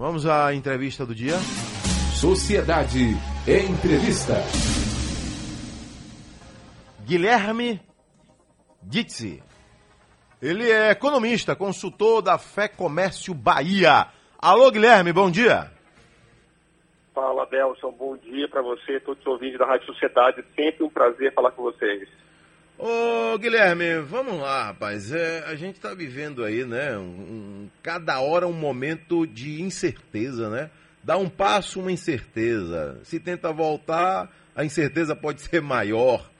Vamos à entrevista do dia. Sociedade Entrevista. Guilherme Ditzi. Ele é economista, consultor da Fé Comércio Bahia. Alô, Guilherme, bom dia. Fala, Belson, bom dia para você, todos os ouvintes da Rádio Sociedade. Sempre um prazer falar com vocês. Ô, Guilherme, vamos lá, rapaz. É, a gente está vivendo aí, né? Um, cada hora um momento de incerteza, né? Dá um passo, uma incerteza. Se tenta voltar, a incerteza pode ser maior.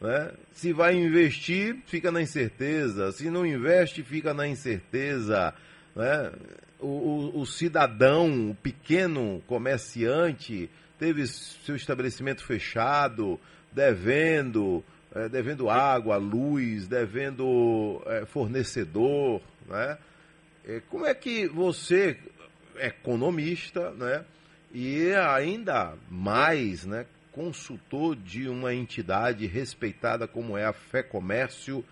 Né? Se vai investir, fica na incerteza. Se não investe, fica na incerteza. Né? O, o, o cidadão, o pequeno comerciante, teve seu estabelecimento fechado, devendo, é, devendo água, luz, devendo é, fornecedor. Né? É, como é que você, economista, né? e ainda mais né, consultor de uma entidade respeitada como é a Fé Comércio,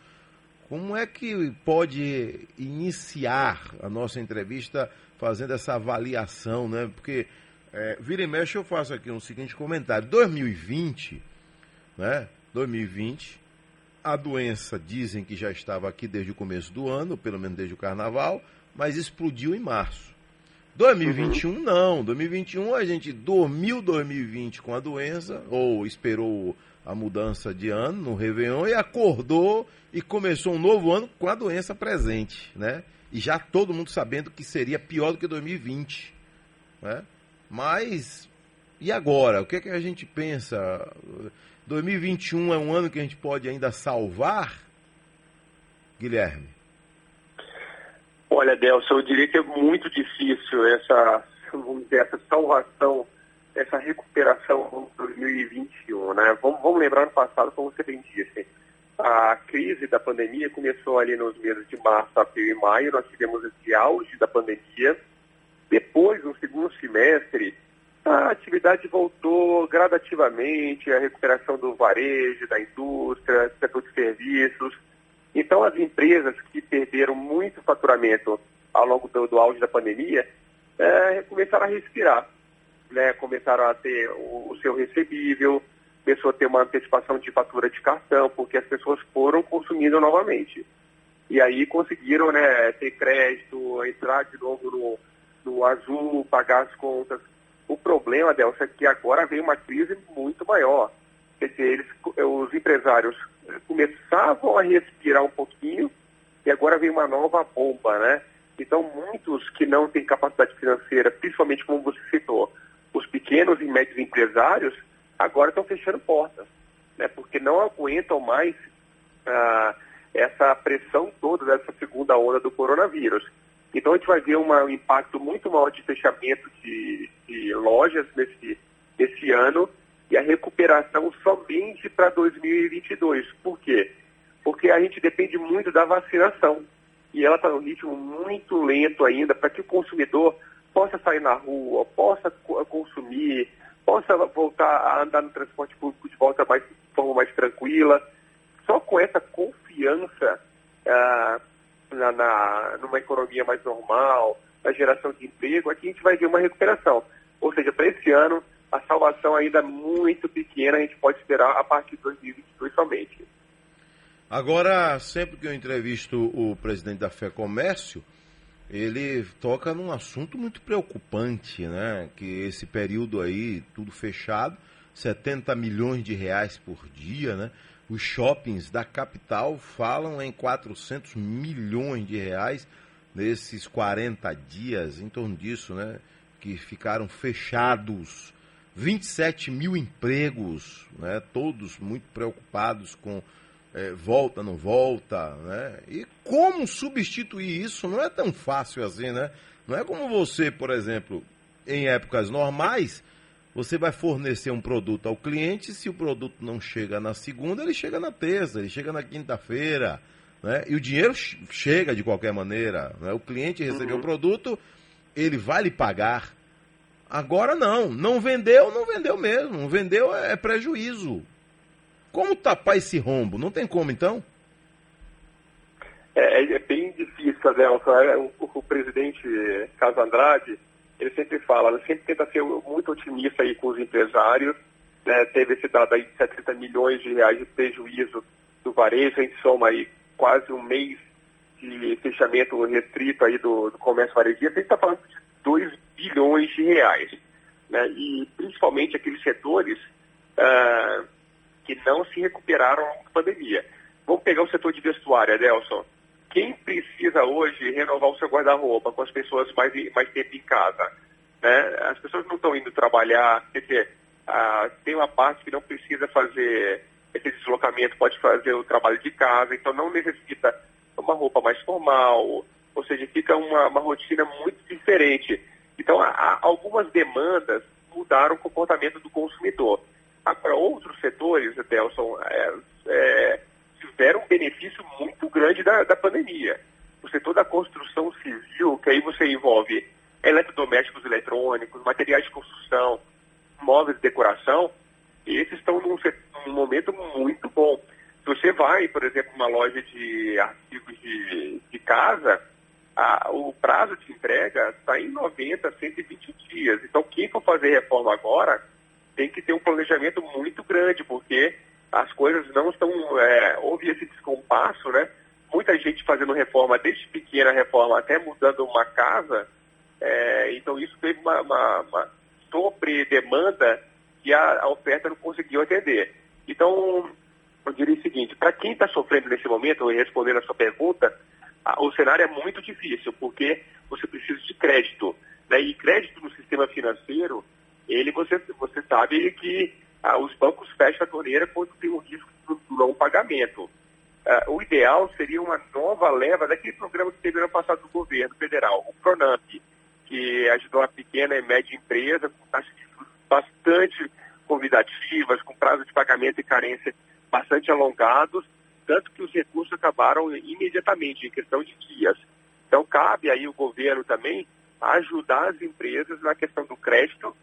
como é que pode iniciar a nossa entrevista fazendo essa avaliação, né? Porque é, vira e mexe eu faço aqui um seguinte comentário. 2020, né? 2020, a doença dizem que já estava aqui desde o começo do ano, pelo menos desde o carnaval, mas explodiu em março. 2021 uhum. não. 2021 a gente dormiu 2020 com a doença, ou esperou a mudança de ano no Réveillon e acordou e começou um novo ano com a doença presente, né? E já todo mundo sabendo que seria pior do que 2020, né? Mas e agora? O que é que a gente pensa? 2021 é um ano que a gente pode ainda salvar? Guilherme. Olha, Delson, eu diria que é muito difícil essa, vamos dizer, essa salvação, essa recuperação em 2021, né? Vamos, vamos lembrar no passado, como você bem disse, a crise da pandemia começou ali nos meses de março, abril e maio, nós tivemos esse auge da pandemia. Depois, no segundo semestre, a atividade voltou gradativamente, a recuperação do varejo, da indústria, do setor de serviços, então, as empresas que perderam muito faturamento ao longo do, do auge da pandemia é, começaram a respirar, né? começaram a ter o, o seu recebível, começou a ter uma antecipação de fatura de cartão, porque as pessoas foram consumindo novamente. E aí conseguiram né, ter crédito, entrar de novo no, no azul, pagar as contas. O problema, Delcio, é que agora vem uma crise muito maior. Quer dizer, eles, os empresários começavam a respirar um pouquinho e agora vem uma nova bomba, né? Então, muitos que não têm capacidade financeira, principalmente como você citou, os pequenos e médios empresários, agora estão fechando portas, né? Porque não aguentam mais ah, essa pressão toda dessa segunda onda do coronavírus. Então, a gente vai ver uma, um impacto muito maior de fechamento de, de lojas nesse, nesse ano e a recuperação somente para 2022. Por quê? Porque a gente depende muito da vacinação e ela está num ritmo muito lento ainda para que o consumidor possa sair na rua, possa consumir, possa voltar a andar no transporte público de volta mais, de forma mais tranquila. Só com essa confiança ah, na, na, numa economia mais normal, na geração de emprego, aqui a gente vai ver uma recuperação. Ou seja, para esse ano, a salvação ainda é muito pequena, a gente pode esperar a partir de 2022 somente. Agora, sempre que eu entrevisto o presidente da Fé Comércio, ele toca num assunto muito preocupante, né? Que esse período aí, tudo fechado, 70 milhões de reais por dia, né? Os shoppings da capital falam em 400 milhões de reais nesses 40 dias, em torno disso, né? Que ficaram fechados 27 mil empregos, né? todos muito preocupados com é, volta, não volta, né? E como substituir isso não é tão fácil assim, né? Não é como você, por exemplo, em épocas normais, você vai fornecer um produto ao cliente, se o produto não chega na segunda, ele chega na terça, ele chega na quinta-feira, né? E o dinheiro chega de qualquer maneira, né? O cliente recebeu uhum. o produto, ele vai lhe pagar, Agora não, não vendeu, não vendeu mesmo. Não vendeu é, é prejuízo. Como tapar esse rombo? Não tem como então? É, é bem difícil, Adelson. É, o, o, presidente Caso Andrade, ele sempre fala, ele sempre tenta ser muito otimista aí com os empresários, né? teve esse dado aí de 70 milhões de reais de prejuízo do varejo, a gente soma aí quase um mês de fechamento restrito aí do, do comércio varejista, a gente está falando de 2 bilhões de reais. Né? E principalmente aqueles setores uh, que não se recuperaram da pandemia. Vamos pegar o setor de vestuário, Adelson. Quem precisa hoje renovar o seu guarda-roupa com as pessoas mais, mais tempo em casa? Né? As pessoas não estão indo trabalhar, quer dizer, uh, tem uma parte que não precisa fazer esse deslocamento, pode fazer o trabalho de casa, então não necessita uma roupa mais formal, ou seja, fica uma, uma rotina muito diferente. Então, há, algumas demandas mudaram o comportamento do consumidor. Agora, outros setores, Adelson, é, é, tiveram um benefício muito grande da, da pandemia. O setor da construção civil, que aí você envolve eletrodomésticos eletrônicos, materiais de construção, móveis de decoração, esses estão num, num momento muito bom. Se você vai, por exemplo, numa loja de artigos de, de casa, a, o prazo de entrega está em 90, 120 dias. Então, quem for fazer reforma agora tem que ter um planejamento muito grande, porque as coisas não estão. É, houve esse descompasso, né? Muita gente fazendo reforma, desde pequena reforma até mudando uma casa. É, então, isso teve uma, uma, uma sobre-demanda que a, a oferta não conseguiu atender. Então, eu diria o seguinte: para quem está sofrendo nesse momento, respondendo a sua pergunta, o cenário é muito difícil, porque você precisa de crédito. Né? E crédito no sistema financeiro, ele você, você sabe que ah, os bancos fecham a torneira quando tem o risco do não pagamento. Ah, o ideal seria uma nova leva daquele programa que teve no passado do governo federal, o Pronamp, que ajudou a pequena e média empresa com taxas de juros bastante convidativas, com prazo de pagamento e carência bastante alongados, tanto que os recursos acabaram imediatamente, em questão de dias. Então, cabe aí o governo também ajudar as empresas na questão do crédito,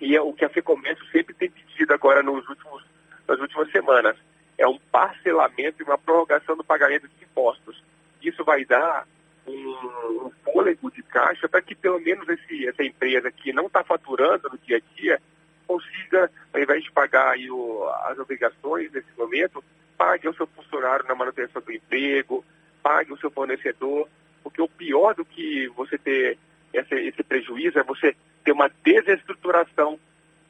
e é o que a FEComércio sempre tem pedido agora nos últimos, nas últimas semanas, é um parcelamento e uma prorrogação do pagamento de impostos. Isso vai dar um, um fôlego de caixa para que pelo menos esse, essa empresa que não está faturando no dia a dia consiga, ao invés de pagar o, as obrigações nesse momento, pague o seu funcionário na manutenção do emprego, pague o seu fornecedor, porque o pior do que você ter esse, esse prejuízo é você ter uma desestruturação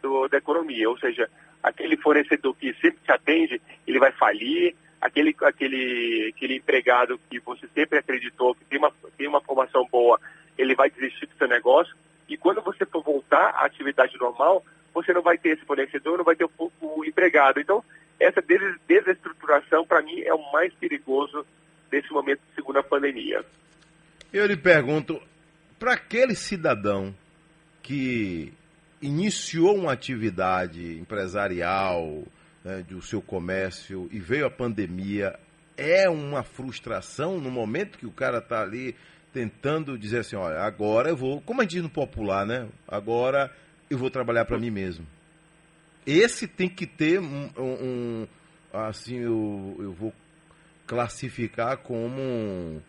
do, da economia, ou seja, aquele fornecedor que sempre te atende, ele vai falir, aquele, aquele, aquele empregado que você sempre acreditou que tem uma, tem uma formação boa, ele vai desistir do seu negócio, e quando você for voltar à atividade normal, você não vai ter esse fornecedor, não vai ter o, o empregado. Então, essa desestruturação, para mim, é o mais perigoso nesse momento de segunda pandemia. Eu lhe pergunto, para aquele cidadão que iniciou uma atividade empresarial né, do seu comércio e veio a pandemia, é uma frustração no momento que o cara está ali tentando dizer assim, olha, agora eu vou, como a gente diz no popular, né? Agora eu vou trabalhar para mim mesmo esse tem que ter um, um assim, eu, eu vou classificar como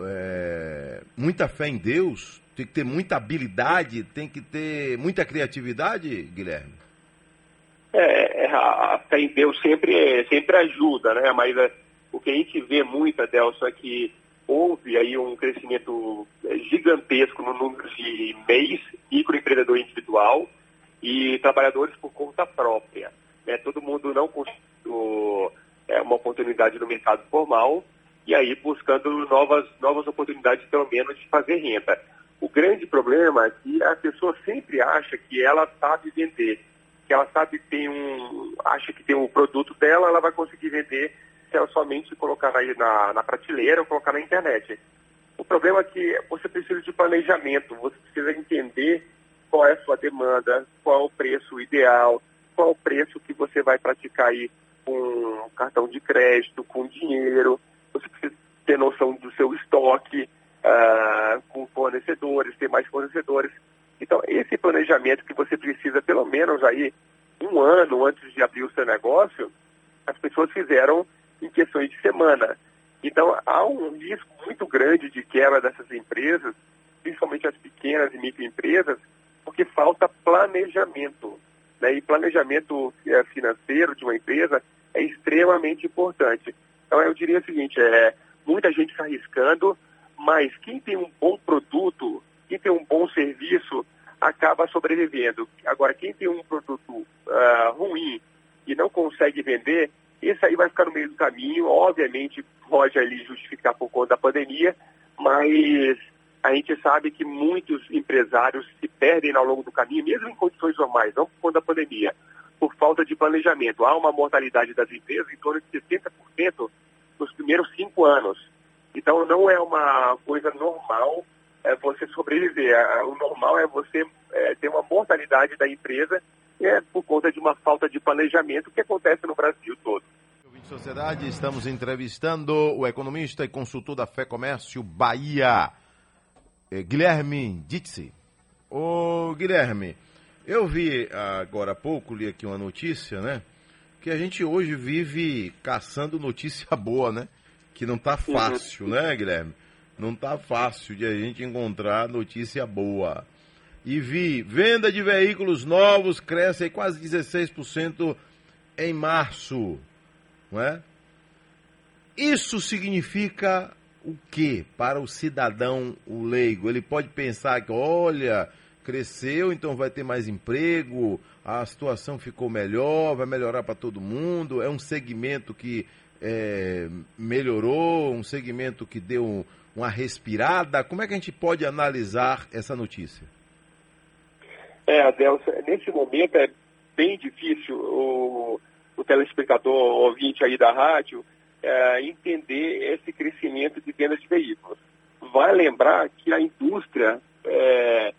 é, muita fé em Deus, tem que ter muita habilidade, tem que ter muita criatividade, Guilherme? É, é a, fé em Deus sempre, sempre ajuda, né? Mas é, o que a gente vê muito, Adelson, é que houve aí um crescimento gigantesco no número de MEIs, microempreendedor individual, e trabalhadores por conta própria. Né? Todo mundo não conseguiu é, uma oportunidade no mercado formal e aí buscando novas, novas oportunidades, pelo menos, de fazer renda. O grande problema é que a pessoa sempre acha que ela sabe vender, que ela sabe tem um, acha que tem um produto dela, ela vai conseguir vender se ela somente colocar aí na, na prateleira ou colocar na internet. O problema é que você precisa de planejamento, você precisa entender qual é a sua demanda, qual é o preço ideal, qual é o preço que você vai praticar aí com cartão de crédito, com dinheiro. Você precisa ter noção do seu estoque uh, com fornecedores, ter mais fornecedores. Então, esse planejamento que você precisa, pelo menos aí, um ano antes de abrir o seu negócio, as pessoas fizeram em questões de semana. Então, há um risco muito grande de quebra dessas empresas principalmente as pequenas e microempresas, porque falta planejamento. Né? E planejamento é, financeiro de uma empresa é extremamente importante. Então eu diria o seguinte, é, muita gente está arriscando, mas quem tem um bom produto, quem tem um bom serviço, acaba sobrevivendo. Agora, quem tem um produto uh, ruim e não consegue vender, esse aí vai ficar no meio do caminho. Obviamente, pode ali justificar por conta da pandemia, mas a gente sabe que muitos empresários se perdem ao longo do caminho, mesmo em condições normais, não por conta da pandemia, por falta de planejamento. Há uma mortalidade das empresas em torno de 70% nos primeiros cinco anos. Então, não é uma coisa normal é, você sobreviver. O normal é você é, ter uma mortalidade da empresa é, por conta de uma falta de planejamento que acontece no Brasil todo. Sociedade, estamos entrevistando o economista e consultor da Fé Comércio Bahia, é, Guilherme Ditzi. Ô Guilherme, eu vi agora há pouco, li aqui uma notícia, né? Que a gente hoje vive caçando notícia boa, né? Que não tá fácil, uhum. né, Guilherme? Não tá fácil de a gente encontrar notícia boa. E vi, venda de veículos novos cresce aí quase 16% em março, não é? Isso significa o que para o cidadão, o leigo? Ele pode pensar que, olha, cresceu, então vai ter mais emprego, a situação ficou melhor, vai melhorar para todo mundo, é um segmento que é, melhorou, um segmento que deu uma respirada? Como é que a gente pode analisar essa notícia? É, Adelson, nesse momento é bem difícil o, o telespectador ouvinte aí da rádio é, entender esse crescimento de vendas de veículos. Vai lembrar que a indústria é,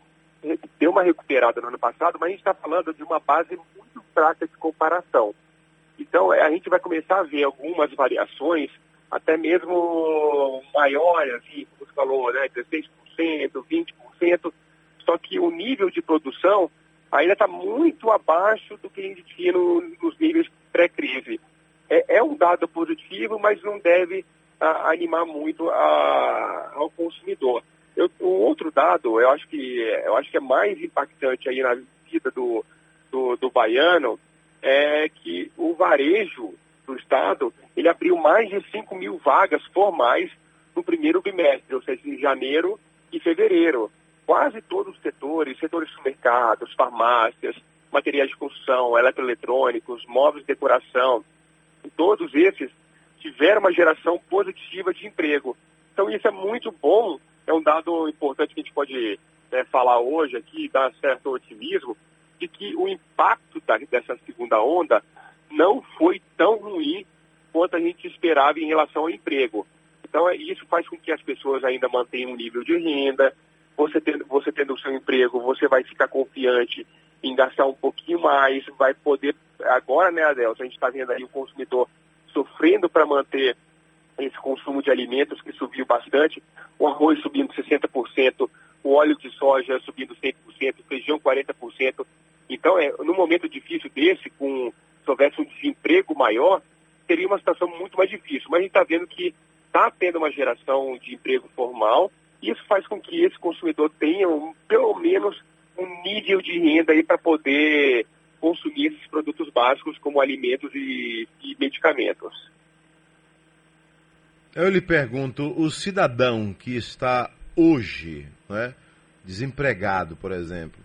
deu uma recuperada no ano passado, mas a gente está falando de uma base muito fraca de comparação. Então, é, a gente vai começar a ver algumas variações até mesmo maiores, assim, como você falou, né, 16%, 20%, só que o nível de produção ainda está muito abaixo do que a gente tinha no, nos níveis pré-crise. É, é, um dado positivo, mas não deve a, animar muito a, ao consumidor. Eu, um outro dado, eu acho que eu acho que é mais impactante aí na vida do, do, do baiano, é que o varejo do Estado, ele abriu mais de 5 mil vagas formais no primeiro bimestre, ou seja, em janeiro e fevereiro. Quase todos os setores, setores de mercados, farmácias, materiais de construção, eletroeletrônicos, móveis de decoração, todos esses tiveram uma geração positiva de emprego. Então isso é muito bom, é um dado importante que a gente pode né, falar hoje aqui, dar certo otimismo, de que o impacto da, dessa segunda onda não foi tão ruim quanto a gente esperava em relação ao emprego. Então, é, isso faz com que as pessoas ainda mantenham um nível de renda. Você tendo, você tendo o seu emprego, você vai ficar confiante em gastar um pouquinho mais, vai poder. Agora, né, Adelson, a gente está vendo aí o consumidor sofrendo para manter esse consumo de alimentos que subiu bastante, o arroz subindo 60%, o óleo de soja subindo 100%, o feijão 40%. Então, é, num momento difícil desse, com se houvesse um desemprego maior, seria uma situação muito mais difícil. Mas a gente está vendo que está tendo uma geração de emprego formal, e isso faz com que esse consumidor tenha um, pelo menos um nível de renda para poder consumir esses produtos básicos como alimentos e, e medicamentos. Eu lhe pergunto, o cidadão que está hoje, né, desempregado, por exemplo,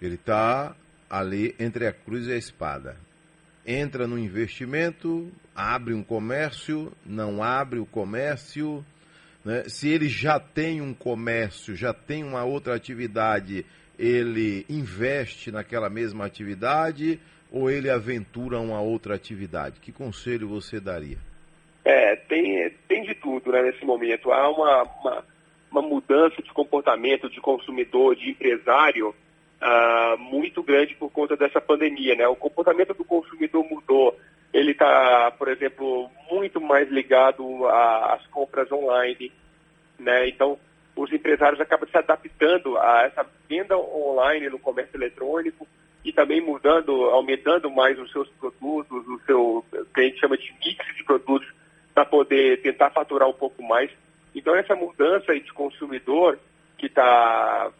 ele está ali entre a cruz e a espada entra no investimento, abre um comércio, não abre o comércio. Né? Se ele já tem um comércio, já tem uma outra atividade, ele investe naquela mesma atividade ou ele aventura uma outra atividade? Que conselho você daria? É, tem, tem de tudo né, nesse momento. Há uma, uma, uma mudança de comportamento de consumidor, de empresário, uh, muito grande por conta dessa pandemia. Né? O comportamento do consumidor mudou. Ele está, por exemplo, muito mais ligado às compras online. Né? Então, os empresários acabam se adaptando a essa venda online no comércio eletrônico e também mudando, aumentando mais os seus produtos, o seu, que a gente chama de mix de produtos, para poder tentar faturar um pouco mais. Então, essa mudança de consumidor que está.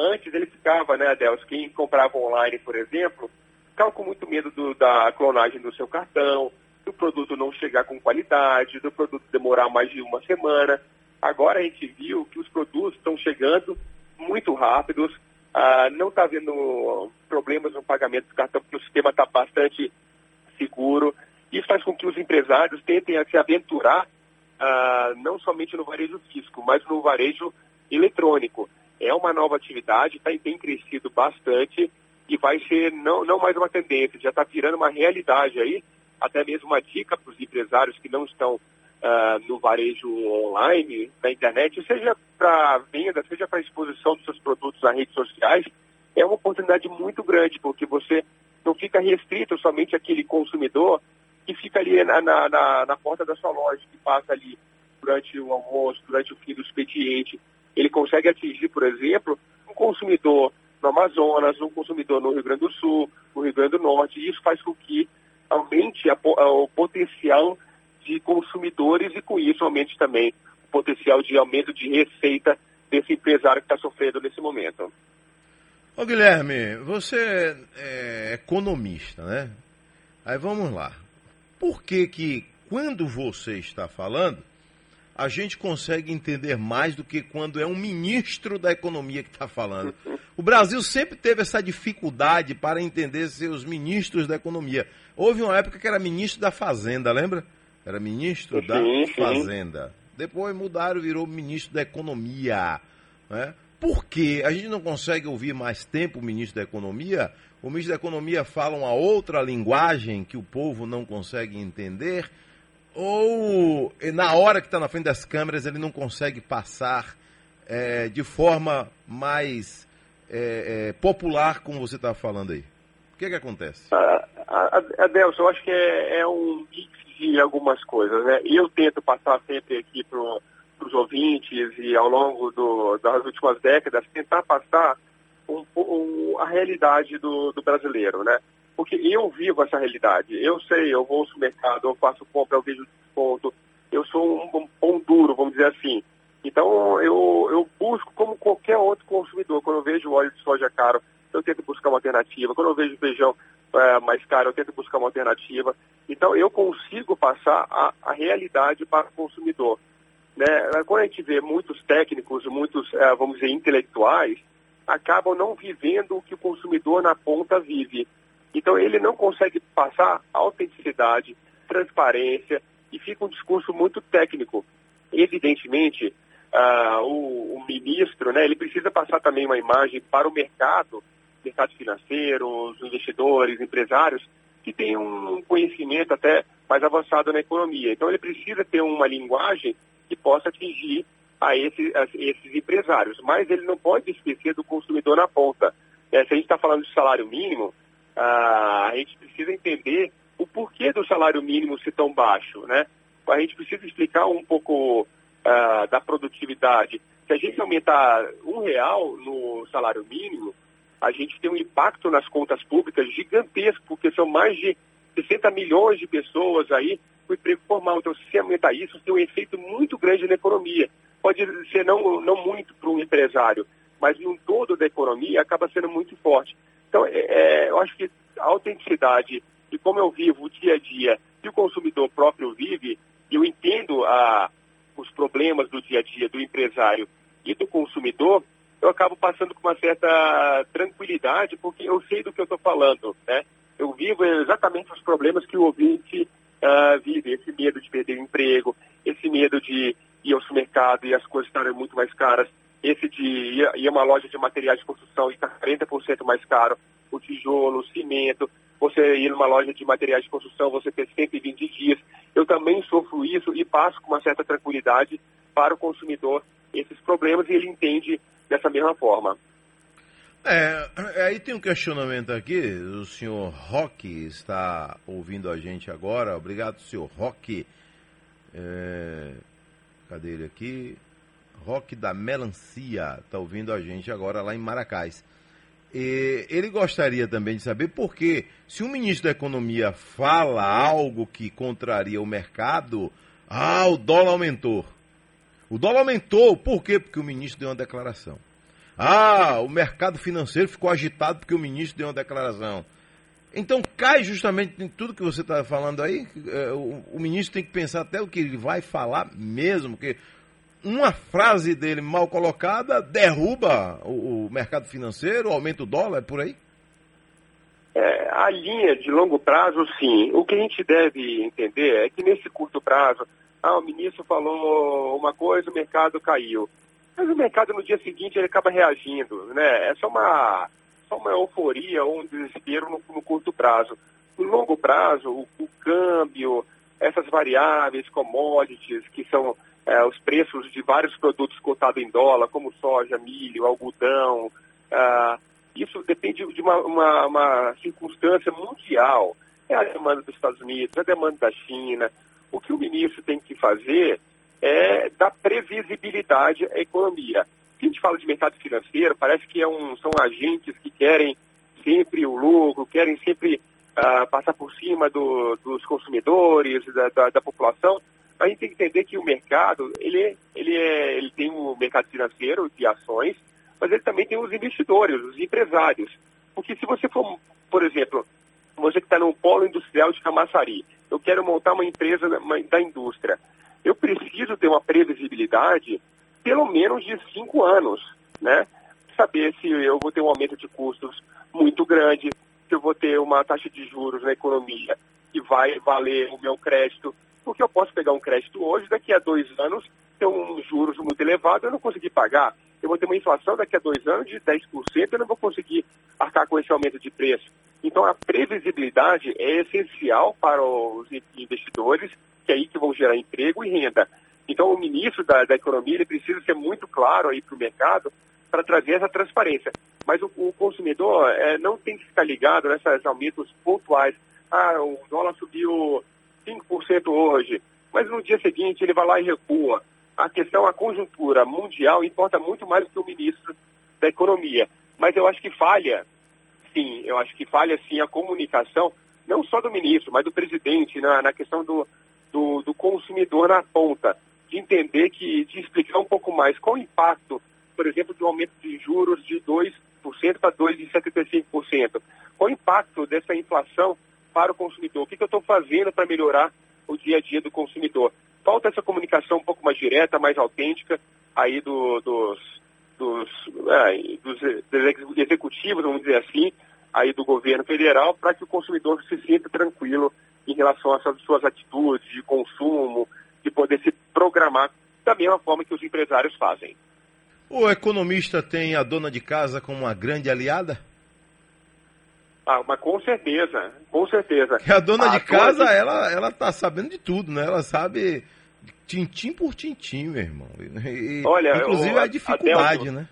Antes ele ficava, né, Adelso, quem comprava online, por exemplo, ficava com muito medo do, da clonagem do seu cartão, do produto não chegar com qualidade, do produto demorar mais de uma semana. Agora a gente viu que os produtos estão chegando muito rápidos, ah, não está havendo problemas no pagamento do cartão, porque o sistema está bastante seguro. Isso faz com que os empresários tentem se aventurar ah, não somente no varejo físico, mas no varejo eletrônico. É uma nova atividade, tá, tem crescido bastante e vai ser não, não mais uma tendência, já está virando uma realidade aí, até mesmo uma dica para os empresários que não estão uh, no varejo online, na internet, seja para venda, seja para exposição dos seus produtos nas redes sociais, é uma oportunidade muito grande, porque você não fica restrito somente àquele consumidor que fica ali na, na, na porta da sua loja, que passa ali durante o almoço, durante o fim do expediente. Ele consegue atingir, por exemplo, um consumidor no Amazonas, um consumidor no Rio Grande do Sul, no Rio Grande do Norte, e isso faz com que aumente a, a, o potencial de consumidores e com isso aumente também o potencial de aumento de receita desse empresário que está sofrendo nesse momento. Ô Guilherme, você é economista, né? Aí vamos lá. Por que que quando você está falando, a gente consegue entender mais do que quando é um ministro da economia que está falando? O Brasil sempre teve essa dificuldade para entender seus ministros da economia. Houve uma época que era ministro da Fazenda, lembra? Era ministro da Fazenda. Depois mudaram, virou ministro da Economia. Né? Por que a gente não consegue ouvir mais tempo o ministro da Economia? O ministro da Economia fala uma outra linguagem que o povo não consegue entender? Ou na hora que está na frente das câmeras ele não consegue passar é, de forma mais é, é, popular, como você está falando aí? O que, é que acontece? Adelson, eu acho que é, é, um mix de algumas coisas, né? Eu tento passar sempre aqui para os ouvintes e ao longo do, das últimas décadas, tentar passar um, um, a realidade do, do, brasileiro, né? Porque eu vivo essa realidade. Eu sei, eu vou ao supermercado, eu faço compra, eu vejo desconto. Eu sou um, pão duro, vamos dizer assim. Então, eu, eu busco, como qualquer outro consumidor, quando eu vejo óleo de soja caro, eu tento buscar uma alternativa. Quando eu vejo feijão é, mais caro, eu tento buscar uma alternativa. Então, eu consigo passar a, a realidade para o consumidor. Né? Quando a gente vê muitos técnicos, muitos, é, vamos dizer, intelectuais, acabam não vivendo o que o consumidor na ponta vive. Então, ele não consegue passar autenticidade, transparência e fica um discurso muito técnico. Evidentemente, uh, o, o, ministro, né, ele precisa passar também uma imagem para o mercado, mercado financeiro, os investidores, empresários, que têm um conhecimento até mais avançado na economia. Então ele precisa ter uma linguagem que possa atingir a, esse, a esses empresários, mas ele não pode esquecer do consumidor na ponta. É, se a gente está falando de salário mínimo, a gente precisa entender o porquê do salário mínimo ser tão baixo, né? A gente precisa explicar um pouco uh, da produtividade. Se a gente aumentar um real no salário mínimo, a gente tem um impacto nas contas públicas gigantesco, porque são mais de 60 milhões de pessoas aí com emprego formal. Então, se aumentar isso, tem um efeito muito grande na economia. Pode ser não, não muito para um empresário, mas no todo da economia acaba sendo muito forte. Então, é, é, eu acho que a autenticidade de como eu vivo o dia a dia, que o consumidor próprio vive, eu entendo a, os problemas do dia a dia do empresário e do consumidor, eu acabo passando com uma certa tranquilidade, porque eu sei do que eu estou falando, né? Eu vivo exatamente os problemas que o ouvinte uh, vive, esse medo de perder o emprego, esse medo de ir ao supermercado e as coisas estarem muito mais caras, esse de ir, ir a uma loja de materiais de construção e estar 40% mais caro, o tijolo, o cimento, você ir numa loja de materiais de construção, você ter 120 dias. Eu também sofro isso e passo com uma certa tranquilidade para o consumidor esses problemas e ele entende dessa mesma forma. É, aí tem um questionamento aqui, o senhor Roque está ouvindo a gente agora. Obrigado, senhor Roque. É, cadê ele aqui? Roque da Melancia está ouvindo a gente agora lá em Maracás. E ele gostaria também de saber por que, se o ministro da Economia fala algo que contraria o mercado, ah, o dólar aumentou. O dólar aumentou, por quê? Porque o ministro deu uma declaração. Ah, o mercado financeiro ficou agitado porque o ministro deu uma declaração. Então cai justamente em tudo que você está falando aí. É, o, o, ministro tem que pensar até o que ele vai falar mesmo, porque uma frase dele mal colocada derruba o, o mercado financeiro, aumenta o dólar, é por aí? É, a linha de longo prazo, sim. O que a gente deve entender é que nesse curto prazo, ah, o ministro falou uma coisa, o mercado caiu. Mas o mercado no dia seguinte ele acaba reagindo, né? É só uma, só uma euforia ou um desespero no, no curto prazo. No longo prazo, o, o, câmbio, essas variáveis, commodities, que são é, os preços de vários produtos cotados em dólar, como soja, milho, algodão, ah, isso depende de uma, uma, uma circunstância mundial. É a demanda dos Estados Unidos, é a demanda da China. O que o ministro tem que fazer é dar previsibilidade à economia. Se a gente fala de mercado financeiro, parece que é um, são agentes que querem sempre o lucro, querem sempre uh, passar por cima do, dos consumidores, da, da, da, população. A gente tem que entender que o mercado, ele, ele, é, ele tem o um mercado financeiro de ações, mas ele também tem os investidores, os empresários. Porque se você for, por exemplo, você que está no polo industrial de Camaçari, eu quero montar uma empresa da indústria, eu preciso ter uma previsibilidade pelo menos de cinco anos, né? Saber se eu vou ter um aumento de custos muito grande, se eu vou ter uma taxa de juros na economia que vai valer o meu crédito, porque eu posso pegar um crédito hoje, daqui a dois anos, ter um juros muito elevado, eu não conseguir pagar eu vou ter uma inflação daqui a dois anos de 10%, eu não vou conseguir arcar com esse aumento de preço. Então, a previsibilidade é essencial para os investidores, que é aí que vão gerar emprego e renda. Então, o ministro da, da Economia ele precisa ser muito claro aí para o mercado para trazer essa transparência. Mas o, o consumidor é, não tem que ficar ligado nesses aumentos pontuais. Ah, o dólar subiu 5% hoje, mas no dia seguinte ele vai lá e recua a questão, a conjuntura mundial importa muito mais do que o ministro da Economia. Mas eu acho que falha, sim, eu acho que falha sim a comunicação, não só do ministro, mas do presidente, na, na questão do, do, do, consumidor na ponta, de entender que, de explicar um pouco mais qual o impacto, por exemplo, do aumento de juros de 2% para 2,75%. Qual o impacto dessa inflação para o consumidor? O que, que eu estou fazendo para melhorar o dia a dia do consumidor? falta essa comunicação um pouco mais direta, mais autêntica aí do, dos, dos, é, dos executivos, vamos dizer assim, aí do governo federal, para que o consumidor se sinta tranquilo em relação às suas atitudes de consumo, de poder se programar da mesma forma que os empresários fazem. O economista tem a dona de casa como uma grande aliada? Ah, mas com certeza, com certeza. Que a dona a de casa, de... ela ela tá sabendo de tudo, né? Ela sabe tintim por tintim, meu irmão. E, Olha, inclusive eu, a dificuldade, Adelson, né?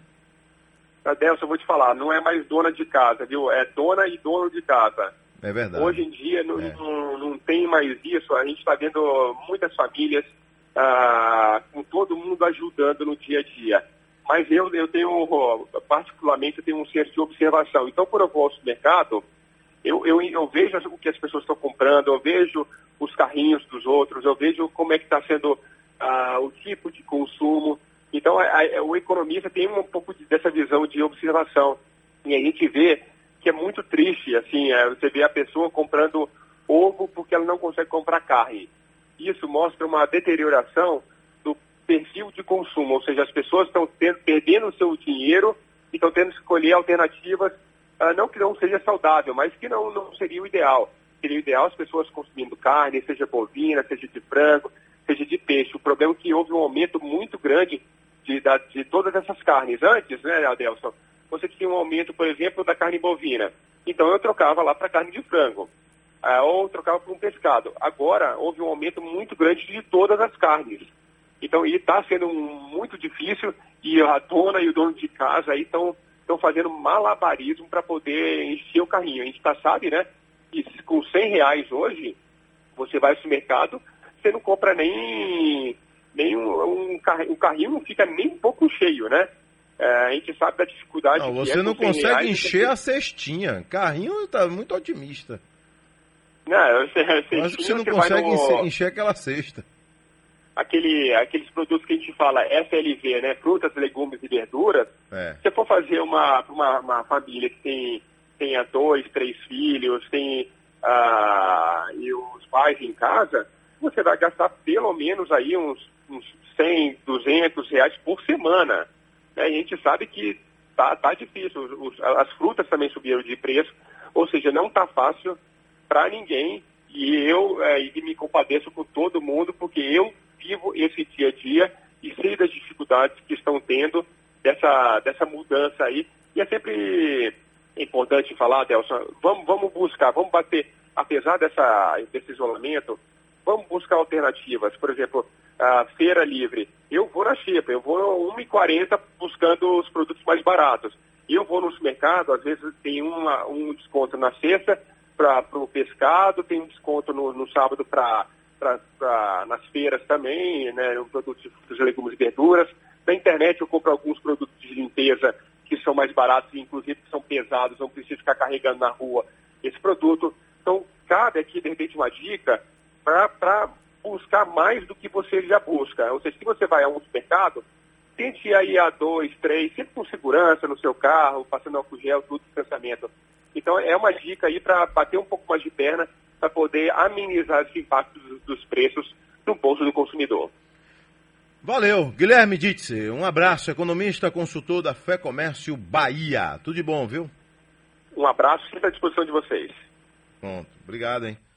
Adelson, eu vou te falar, não é mais dona de casa, viu? É dona e dono de casa. É verdade. Hoje em dia não, é. não, não, tem mais isso. A gente está vendo muitas famílias ah, com todo mundo ajudando no dia a dia. Mas eu, eu tenho, particularmente, eu tenho um senso de observação. Então, quando eu vou ao supermercado, eu, eu, eu vejo o que as pessoas estão comprando, eu vejo os carrinhos dos outros, eu vejo como é que está sendo ah, o tipo de consumo. Então, a, a, o economista tem um pouco de, dessa visão de observação. E a gente vê que é muito triste, assim, é, você vê a pessoa comprando ovo porque ela não consegue comprar carne. Isso mostra uma deterioração perfil de consumo, ou seja, as pessoas estão perdendo o seu dinheiro e estão tendo que escolher alternativas, ah, não que não seja saudável, mas que não, não seria o ideal seria ideal as pessoas consumindo carne, seja bovina, seja de frango, seja de peixe. O problema é que houve um aumento muito grande de, de todas essas carnes. Antes, né, Adelson, você tinha um aumento, por exemplo, da carne bovina. Então eu trocava lá para carne de frango. Uh, ou trocava por um pescado. Agora houve um aumento muito grande de todas as carnes. Então está sendo muito difícil e a dona e o dono de casa aí estão fazendo malabarismo para poder encher o carrinho. A gente tá, sabe, né? que com 100 reais hoje, você vai ao mercado, você não compra nem, nem um, um, carrinho, um carrinho não fica nem um pouco cheio, né? É, a gente sabe da dificuldade não, Você é não consegue reais, encher a cestinha. Carrinho está muito otimista. Não, Acho que você não você consegue no... encher aquela cesta. Aquele, aqueles produtos que a gente fala FLV, né? Frutas, legumes e verduras. É. Se você for fazer uma, uma, uma família que tem tenha dois, três filhos, tem ah, e os pais em casa, você vai gastar pelo menos aí uns, uns 100, 200 reais por semana. Né? E a gente sabe que tá, tá difícil. Os, as frutas também subiram de preço, ou seja, não tá fácil para ninguém. E eu é, e me compadeço com todo mundo, porque eu vivo esse dia a dia e sei das dificuldades que estão tendo dessa, dessa mudança aí. E é sempre importante falar, Delson, vamos, vamos buscar, vamos bater, apesar dessa, desse isolamento, vamos buscar alternativas. Por exemplo, a feira livre. Eu vou na Xepa, eu vou 1,40 buscando os produtos mais baratos. Eu vou no supermercado, às vezes tem uma, um desconto na sexta para o pescado, tem um desconto no, no sábado para nas feiras também, né, produtos de frutas, legumes e verduras. Na internet eu compro alguns produtos de limpeza que são mais baratos e inclusive que são pesados, não preciso ficar carregando na rua esse produto. Então, cabe aqui, de repente, uma dica para buscar mais do que você já busca. Ou seja, se você vai a um supermercado, tente ir a dois, três, sempre com segurança no seu carro, passando álcool gel, tudo distanciamento. Então é uma dica aí para bater um pouco mais de perna para poder amenizar esse impacto dos preços no bolso do consumidor. Valeu, Guilherme Ditze, um abraço, economista, consultor da Fé Comércio Bahia. Tudo de bom, viu? Um abraço, sempre à disposição de vocês. Pronto, obrigado, hein?